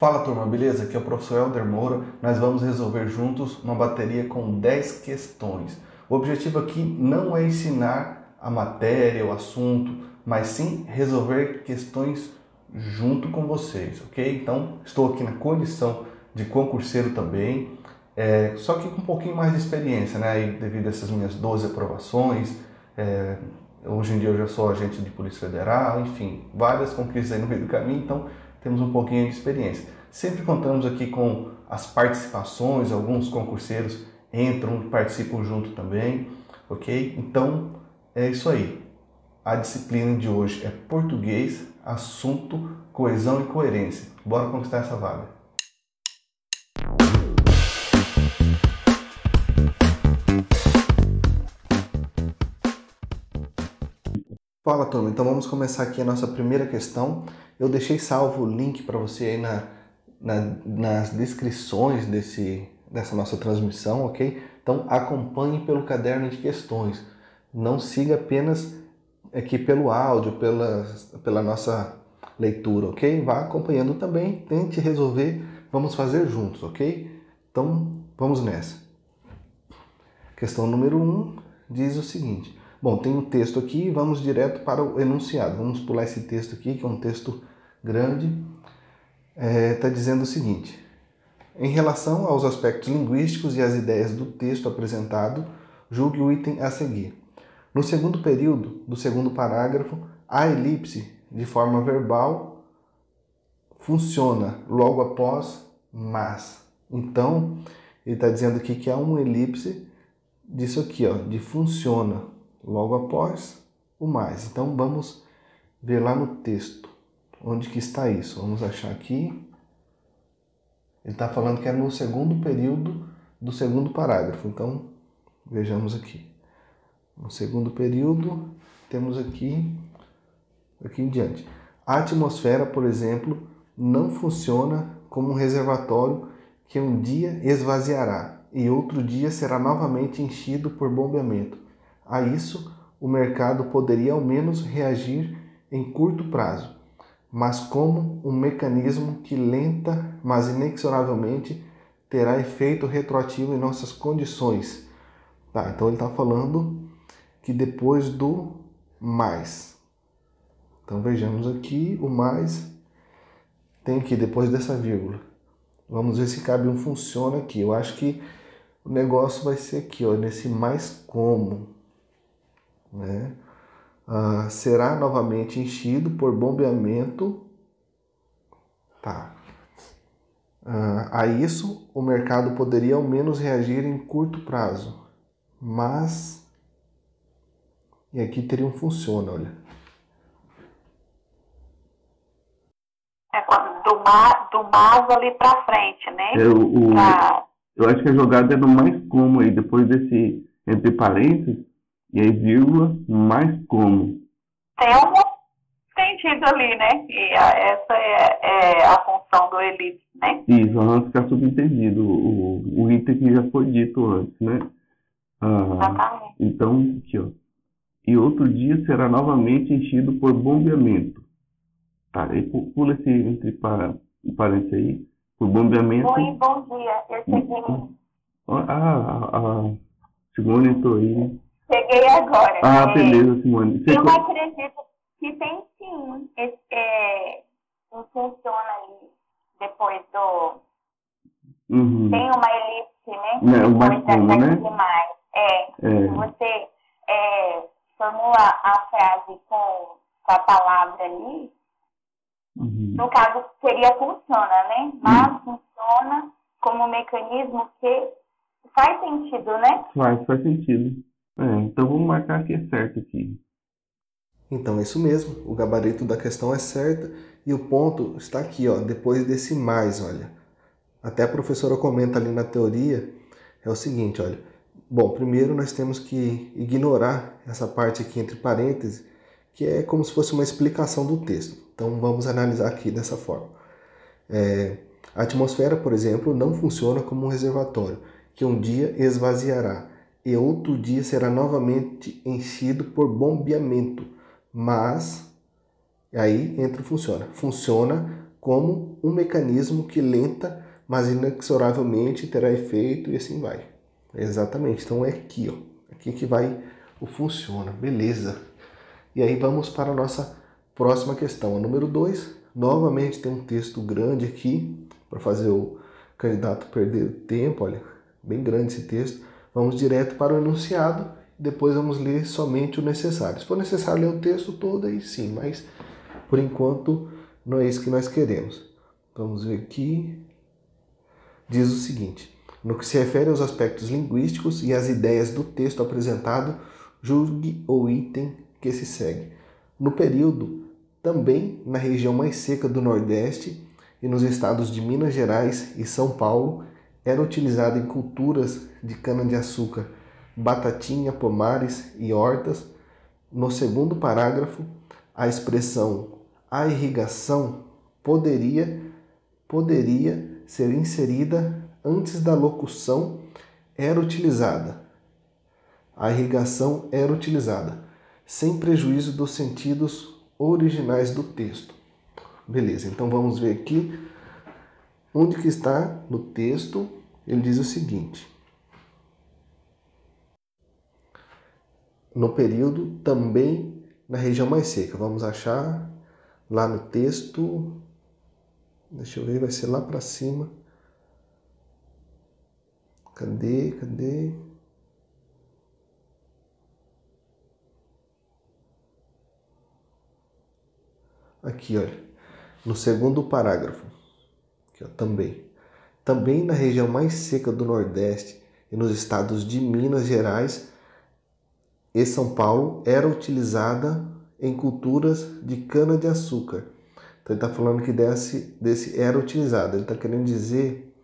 Fala turma, beleza? Aqui é o professor Helder Moura. Nós vamos resolver juntos uma bateria com 10 questões. O objetivo aqui não é ensinar a matéria, o assunto, mas sim resolver questões junto com vocês, ok? Então, estou aqui na condição de concurseiro também, é, só que com um pouquinho mais de experiência, né? Devido a essas minhas 12 aprovações, é, hoje em dia eu já sou agente de Polícia Federal, enfim, várias conquistas aí no meio do caminho, então temos um pouquinho de experiência. Sempre contamos aqui com as participações, alguns concurseiros entram, participam junto também, ok? Então é isso aí. A disciplina de hoje é português, assunto, coesão e coerência. Bora conquistar essa vaga. Fala turma, então vamos começar aqui a nossa primeira questão. Eu deixei salvo o link para você aí na, na, nas descrições desse, dessa nossa transmissão, ok? Então acompanhe pelo caderno de questões. Não siga apenas aqui pelo áudio, pela, pela nossa leitura, ok? Vá acompanhando também, tente resolver, vamos fazer juntos, ok? Então vamos nessa. Questão número 1 um diz o seguinte: Bom, tem um texto aqui, vamos direto para o enunciado. Vamos pular esse texto aqui, que é um texto grande. Está é, tá dizendo o seguinte: em relação aos aspectos linguísticos e às ideias do texto apresentado, julgue o item a seguir. No segundo período do segundo parágrafo, a elipse, de forma verbal, funciona logo após mas. Então, ele está dizendo aqui que há uma elipse disso aqui, ó, de funciona logo após o mais. Então vamos ver lá no texto onde que está isso. Vamos achar aqui. Ele está falando que é no segundo período do segundo parágrafo. Então vejamos aqui. No segundo período temos aqui aqui em diante. A atmosfera, por exemplo, não funciona como um reservatório que um dia esvaziará e outro dia será novamente enchido por bombeamento a isso, o mercado poderia ao menos reagir em curto prazo, mas como um mecanismo que lenta, mas inexoravelmente terá efeito retroativo em nossas condições. Tá, então ele está falando que depois do mais. Então vejamos aqui o mais tem aqui depois dessa vírgula. Vamos ver se cabe um funciona aqui. Eu acho que o negócio vai ser aqui, ó, nesse mais como né, ah, será novamente enchido por bombeamento. Tá. Ah, a isso, o mercado poderia ao menos reagir em curto prazo, mas. E aqui teria um funciona, olha. É quando do, mar, do mas ali para frente, né? É, o, pra... Eu acho que a jogada é no mais como aí, depois desse entre parênteses, e aí vírgula, mais como. Tem um sentido ali, né? E a, essa é, é, a função do elipse, né? Isso, vamos ficar subentendido. O, o item que já foi dito antes, né? Ah, então, aqui, ó. E outro dia será novamente enchido por bombeamento. Tá, aí pula esse entre parênteses aí. Por bombeamento. Oi, bom dia. Eu cheguei. Ah, a, a Simone entrou aí, né? Cheguei agora. Ah, é, beleza, Simone. Você eu acredito que tem sim. Esse, é, não funciona ali depois do. Uhum. Tem uma elipse, né? Não, depois da como, né? demais. É, é. Você é, formula a frase com, com a palavra ali. Uhum. No caso, seria funciona, né? Mas uhum. funciona como um mecanismo que faz sentido, né? Faz, faz sentido. É, então vamos marcar que é certo aqui. Então é isso mesmo, o gabarito da questão é certo e o ponto está aqui, ó, depois desse mais, olha. Até a professora comenta ali na teoria, é o seguinte, olha. Bom, primeiro nós temos que ignorar essa parte aqui entre parênteses, que é como se fosse uma explicação do texto. Então vamos analisar aqui dessa forma. É, a atmosfera, por exemplo, não funciona como um reservatório, que um dia esvaziará e outro dia será novamente enchido por bombeamento. Mas aí entra funciona. Funciona como um mecanismo que lenta, mas inexoravelmente terá efeito e assim vai. Exatamente. Então é aqui, ó. Aqui que vai o funciona. Beleza. E aí vamos para a nossa próxima questão, a número 2. Novamente tem um texto grande aqui para fazer o candidato perder tempo, olha, bem grande esse texto. Vamos direto para o enunciado, depois vamos ler somente o necessário. Se for necessário ler o texto todo, aí sim, mas por enquanto não é isso que nós queremos. Vamos ver aqui. Diz o seguinte: no que se refere aos aspectos linguísticos e às ideias do texto apresentado, julgue o item que se segue. No período, também na região mais seca do Nordeste e nos estados de Minas Gerais e São Paulo, era utilizado em culturas de cana-de-açúcar, batatinha, pomares e hortas. No segundo parágrafo, a expressão a irrigação poderia poderia ser inserida antes da locução era utilizada. A irrigação era utilizada, sem prejuízo dos sentidos originais do texto. Beleza, então vamos ver aqui onde que está no texto. Ele diz o seguinte: No período também na região mais seca. Vamos achar lá no texto. Deixa eu ver, vai ser lá para cima. Cadê? Cadê? Aqui, olha, no segundo parágrafo, aqui, ó, também. Também na região mais seca do Nordeste e nos estados de Minas Gerais e São Paulo era utilizada em culturas de cana-de-açúcar. Então ele está falando que desse, desse era utilizado. Ele está querendo dizer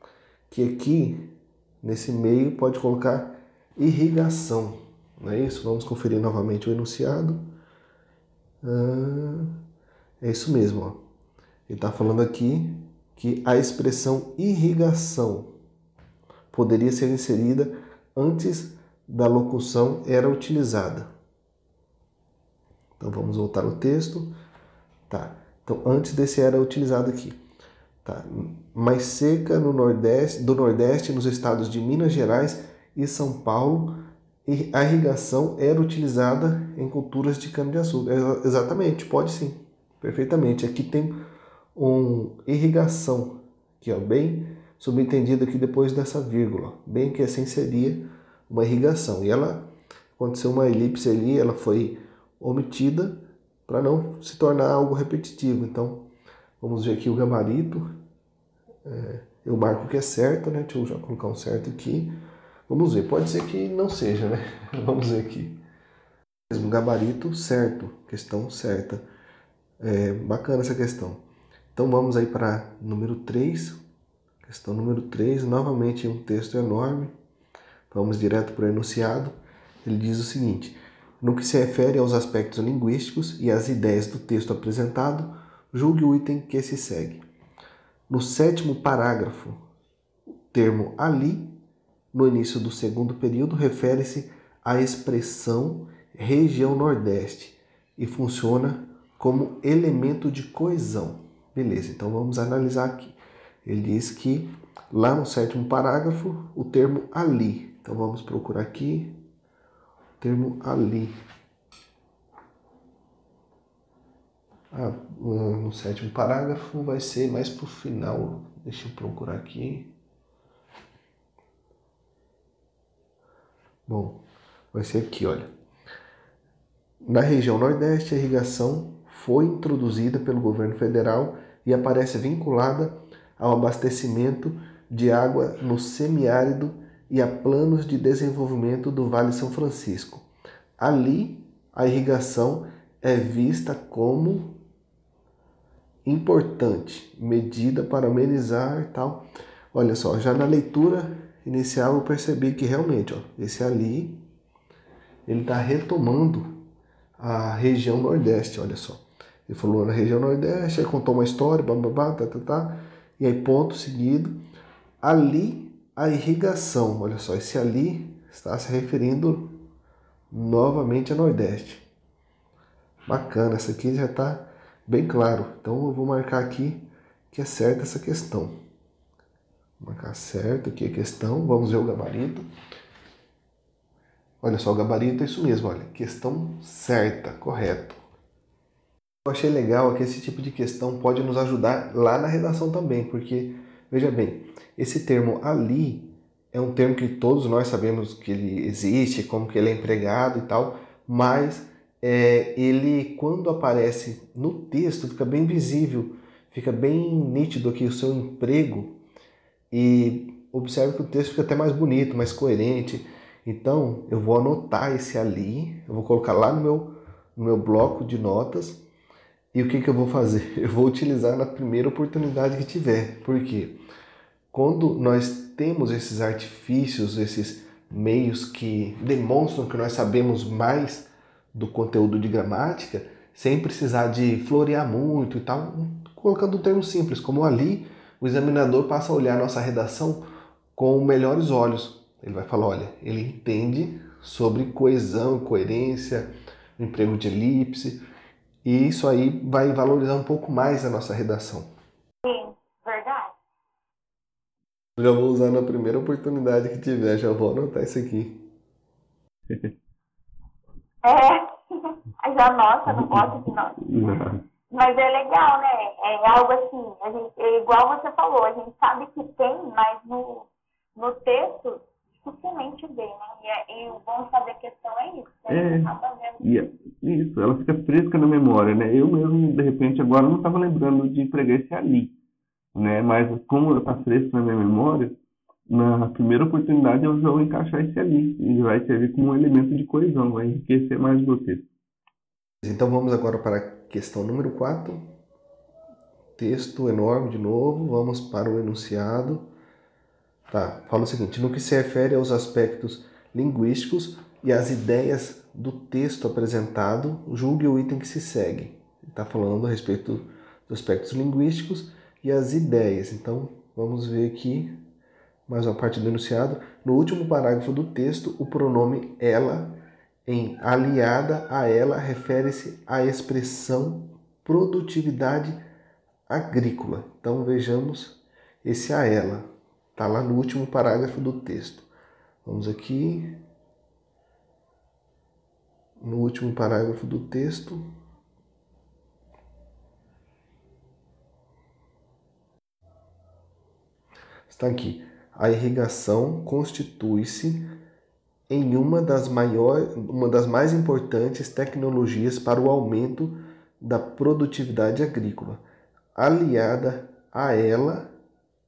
que aqui Nesse meio pode colocar irrigação, não é isso? Vamos conferir novamente o enunciado. Ah, é isso mesmo. Ó. Ele está falando aqui que a expressão irrigação poderia ser inserida antes da locução era utilizada. Então vamos voltar ao texto. Tá. Então antes desse era utilizado aqui. Tá? Mais seca no Nordeste, do Nordeste, nos estados de Minas Gerais e São Paulo, a irrigação era utilizada em culturas de cana-de-açúcar. É, exatamente, pode sim, perfeitamente. Aqui tem um irrigação, que é bem subentendido aqui depois dessa vírgula, bem que assim seria uma irrigação. E ela aconteceu uma elipse ali, ela foi omitida para não se tornar algo repetitivo. Então, Vamos ver aqui o gabarito. É, eu marco que é certo, né? Deixa eu já colocar um certo aqui. Vamos ver, pode ser que não seja, né? Vamos ver aqui. Mesmo gabarito certo, questão certa. É, bacana essa questão. Então vamos aí para número 3. Questão número 3, novamente um texto enorme. Vamos direto para o enunciado. Ele diz o seguinte: No que se refere aos aspectos linguísticos e às ideias do texto apresentado, julgue o item que se segue. No sétimo parágrafo, o termo ali, no início do segundo período, refere-se à expressão região Nordeste e funciona como elemento de coesão. Beleza, então vamos analisar aqui. Ele diz que lá no sétimo parágrafo, o termo ali. Então vamos procurar aqui o termo ali. Ah, no sétimo parágrafo vai ser mais para o final. Deixa eu procurar aqui. Bom, vai ser aqui, olha. Na região Nordeste, a irrigação foi introduzida pelo governo federal e aparece vinculada ao abastecimento de água no semiárido e a planos de desenvolvimento do Vale São Francisco. Ali, a irrigação é vista como importante, medida para amenizar tal. Olha só, já na leitura inicial eu percebi que realmente, ó, esse ali, ele está retomando a região Nordeste, olha só. Ele falou na região Nordeste, aí contou uma história, bababá, tá, tá, tá, e aí ponto seguido. Ali, a irrigação, olha só, esse ali está se referindo novamente a Nordeste. Bacana, essa aqui já está bem claro. Então eu vou marcar aqui que é certa essa questão. Vou marcar certo aqui a questão, vamos ver o gabarito. Olha só, o gabarito é isso mesmo, olha, questão certa, correto. Eu achei legal que esse tipo de questão pode nos ajudar lá na redação também, porque, veja bem, esse termo ali é um termo que todos nós sabemos que ele existe, como que ele é empregado e tal, mas é, ele, quando aparece no texto, fica bem visível, fica bem nítido aqui o seu emprego e observe que o texto fica até mais bonito, mais coerente. Então, eu vou anotar esse ali, eu vou colocar lá no meu, no meu bloco de notas e o que, que eu vou fazer? Eu vou utilizar na primeira oportunidade que tiver. Por quê? Quando nós temos esses artifícios, esses meios que demonstram que nós sabemos mais do conteúdo de gramática, sem precisar de florear muito e tal, colocando um termo simples, como ali, o examinador passa a olhar nossa redação com melhores olhos. Ele vai falar, olha, ele entende sobre coesão, coerência, emprego de elipse, e isso aí vai valorizar um pouco mais a nossa redação. Sim, verdade. Já vou usar na primeira oportunidade que tiver, já vou anotar isso aqui. É, já nossa, não gosto de nota. Mas é legal, né? É algo assim, a gente, é igual você falou, a gente sabe que tem, mas no, no texto dificilmente vê, né? E, é, e o bom fazer questão é isso. Né? É, é, isso, ela fica fresca na memória, né? Eu mesmo, de repente, agora não estava lembrando de pregar esse ali, né? Mas como está fresco na minha memória, na primeira oportunidade eu vou encaixar esse ali e vai servir como um elemento de coesão, vai enriquecer mais o texto. Então vamos agora para a questão número 4. Texto enorme de novo, vamos para o enunciado. Tá, fala o seguinte: no que se refere aos aspectos linguísticos e às ideias do texto apresentado, julgue o item que se segue. Está falando a respeito dos aspectos linguísticos e as ideias. Então, vamos ver aqui mais uma parte do enunciado. No último parágrafo do texto, o pronome ela, em aliada a ela, refere-se à expressão produtividade agrícola. Então, vejamos esse a ela. Está lá no último parágrafo do texto. Vamos aqui. No último parágrafo do texto. Está aqui. A irrigação constitui-se em uma das, maior, uma das mais importantes tecnologias para o aumento da produtividade agrícola. Aliada a ela,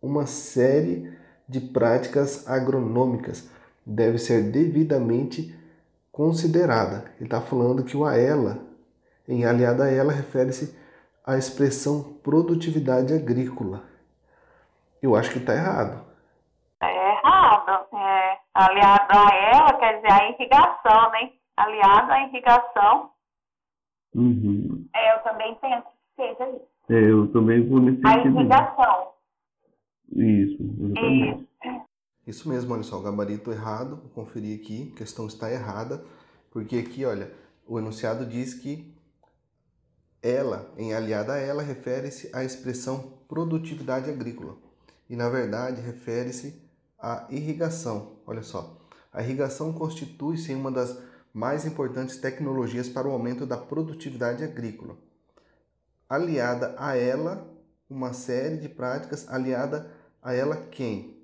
uma série de práticas agronômicas deve ser devidamente considerada. Ele está falando que o a ela, em aliada a ela, refere-se à expressão produtividade agrícola. Eu acho que está errado. É errado. É, aliado a ela quer dizer a irrigação, né? Aliado à irrigação. Uhum. É, eu também penso que seja isso. É, eu também vou nesse A irrigação. Isso, exatamente. Isso mesmo, olha só, o gabarito errado, vou conferir aqui, a questão está errada, porque aqui, olha, o enunciado diz que ela, em aliada a ela, refere-se à expressão produtividade agrícola. E, na verdade, refere-se à irrigação. Olha só, a irrigação constitui-se uma das mais importantes tecnologias para o aumento da produtividade agrícola. Aliada a ela, uma série de práticas aliada a ela quem?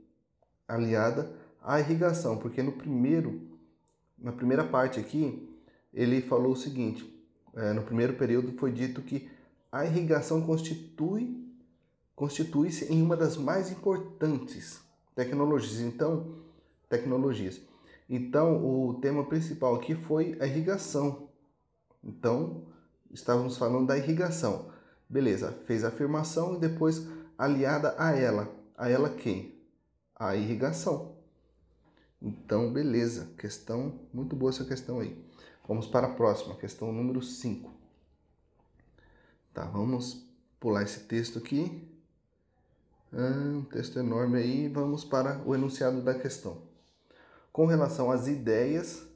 Aliada à irrigação, porque no primeiro, na primeira parte aqui, ele falou o seguinte: é, no primeiro período foi dito que a irrigação constitui constitui-se em uma das mais importantes tecnologias. Então, tecnologias. Então, o tema principal aqui foi a irrigação. Então, estávamos falando da irrigação. Beleza, fez a afirmação e depois aliada a ela a ela quem? A irrigação. Então, beleza. Questão, muito boa essa questão aí. Vamos para a próxima, questão número 5. Tá, vamos pular esse texto aqui. Ah, um texto enorme aí. Vamos para o enunciado da questão. Com relação às ideias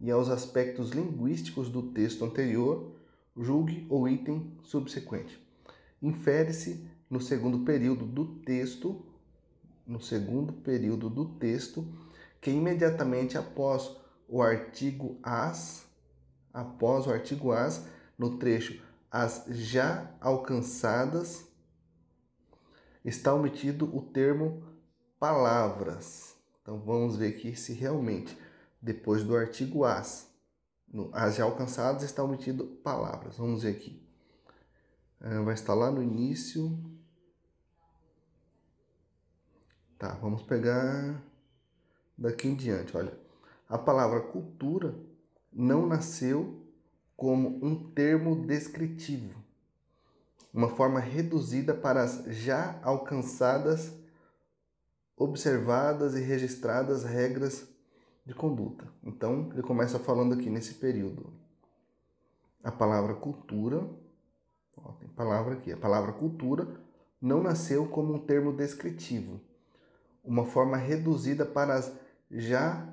e aos aspectos linguísticos do texto anterior, julgue o item subsequente. Infere-se no segundo período do texto, no segundo período do texto, que imediatamente após o artigo as, após o artigo as, no trecho as já alcançadas, está omitido o termo palavras. Então vamos ver aqui se realmente depois do artigo as, no as já alcançadas está omitido palavras. Vamos ver aqui. Ah, vai estar lá no início. Tá, vamos pegar daqui em diante. Olha, a palavra cultura não nasceu como um termo descritivo, uma forma reduzida para as já alcançadas, observadas e registradas regras de conduta. Então, ele começa falando aqui nesse período. A palavra cultura Ó, tem palavra aqui. A palavra cultura não nasceu como um termo descritivo, uma forma reduzida para as já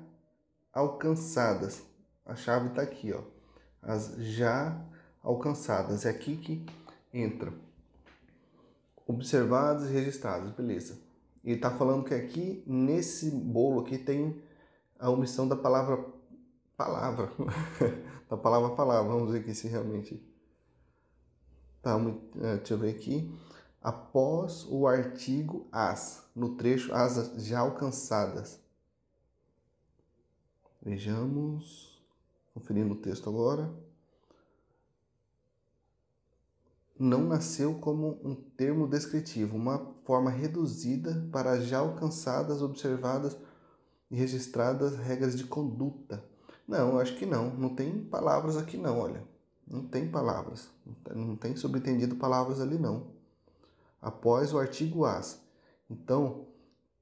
alcançadas. A chave está aqui, ó. As já alcançadas. É aqui que entra. Observadas e registradas, beleza. E está falando que aqui, nesse bolo aqui, tem a omissão da palavra palavra. da palavra palavra. Vamos ver aqui se realmente Tá, é, deixa eu ver aqui. Após o artigo as, no trecho as já alcançadas. Vejamos, conferindo o texto agora. Não nasceu como um termo descritivo, uma forma reduzida para já alcançadas, observadas e registradas regras de conduta. Não, acho que não. Não tem palavras aqui não, olha. Não tem palavras, não tem subentendido palavras ali não. Após o artigo as. Então,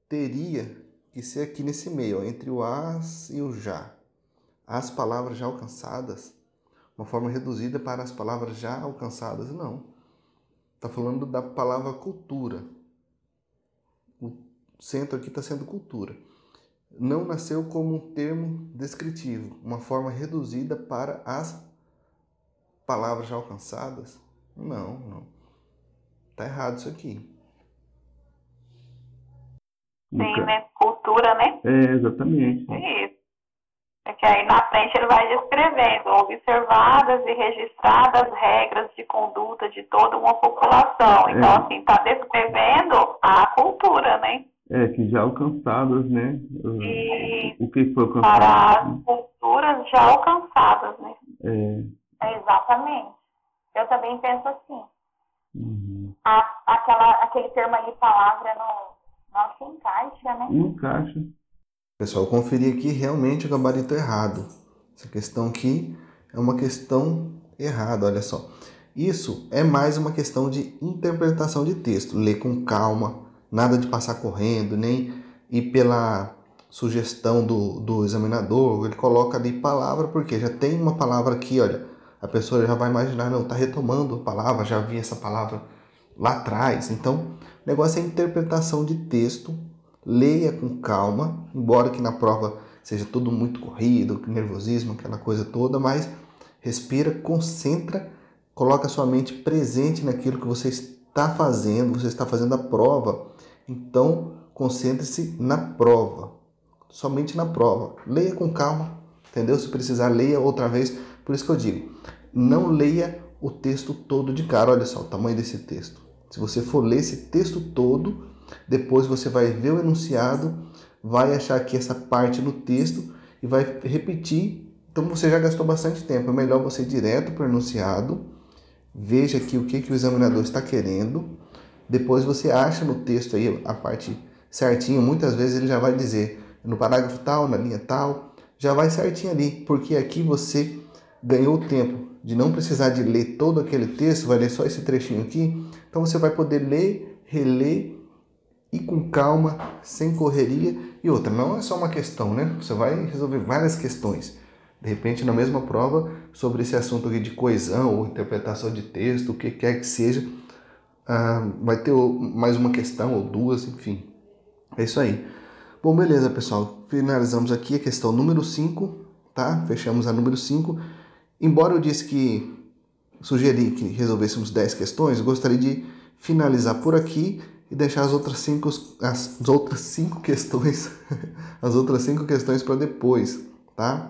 teria que ser aqui nesse meio, ó, entre o as e o já. As palavras já alcançadas, uma forma reduzida para as palavras já alcançadas, não. Está falando da palavra cultura. O centro aqui está sendo cultura. Não nasceu como um termo descritivo, uma forma reduzida para as palavras já alcançadas? Não, não. Tá errado isso aqui. Sim, né? Cultura, né? É, exatamente. É isso. É que aí na frente ele vai descrevendo observadas e registradas regras de conduta de toda uma população. Então, é. assim, está descrevendo a cultura, né? É, que já alcançadas, né? E o que foi alcançado? Para as culturas já alcançadas, né? É. Exatamente. Eu também penso assim. Uhum. A, aquela, aquele termo ali, palavra, não, não se encaixa, né? Não encaixa. Pessoal, eu conferi aqui realmente o gabarito errado. Essa questão aqui é uma questão errada, olha só. Isso é mais uma questão de interpretação de texto. Ler com calma, nada de passar correndo, nem ir pela sugestão do, do examinador. Ele coloca ali palavra, porque já tem uma palavra aqui, olha a pessoa já vai imaginar, não, está retomando a palavra, já vi essa palavra lá atrás. Então, o negócio é interpretação de texto, leia com calma, embora que na prova seja tudo muito corrido, nervosismo, aquela coisa toda, mas respira, concentra, coloca sua mente presente naquilo que você está fazendo, você está fazendo a prova. Então, concentre-se na prova, somente na prova. Leia com calma, entendeu? Se precisar, leia outra vez por isso que eu digo, não leia o texto todo de cara. Olha só o tamanho desse texto. Se você for ler esse texto todo, depois você vai ver o enunciado, vai achar aqui essa parte no texto e vai repetir. Então você já gastou bastante tempo. É melhor você ir direto para o enunciado, veja aqui o que, que o examinador está querendo. Depois você acha no texto aí a parte certinha. Muitas vezes ele já vai dizer no parágrafo tal, na linha tal, já vai certinho ali, porque aqui você ganhou o tempo de não precisar de ler todo aquele texto, vai ler só esse trechinho aqui, então você vai poder ler, reler e com calma, sem correria. E outra, não é só uma questão, né? Você vai resolver várias questões. De repente, na mesma prova, sobre esse assunto aqui de coesão ou interpretação de texto, o que quer que seja, ah, vai ter mais uma questão ou duas, enfim. É isso aí. Bom, beleza, pessoal. Finalizamos aqui a questão número 5, tá? Fechamos a número 5. Embora eu disse que sugeri que resolvêssemos 10 questões, gostaria de finalizar por aqui e deixar as outras cinco, as outras cinco questões, as outras cinco questões para depois, tá?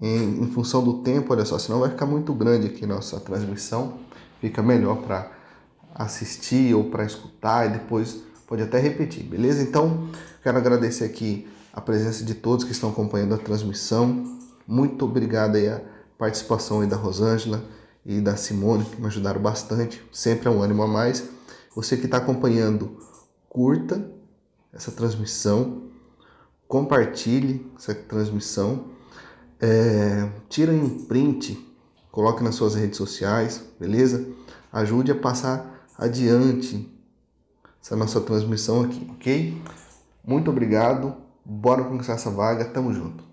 Em, em, função do tempo, olha só, senão vai ficar muito grande aqui nossa transmissão, fica melhor para assistir ou para escutar e depois pode até repetir, beleza? Então, quero agradecer aqui a presença de todos que estão acompanhando a transmissão. Muito obrigado aí a participação aí da Rosângela e da Simone, que me ajudaram bastante. Sempre é um ânimo a mais. Você que está acompanhando, curta essa transmissão, compartilhe essa transmissão, é, tira um print, coloque nas suas redes sociais, beleza? Ajude a passar adiante essa nossa transmissão aqui, ok? Muito obrigado, bora conquistar essa vaga, tamo junto.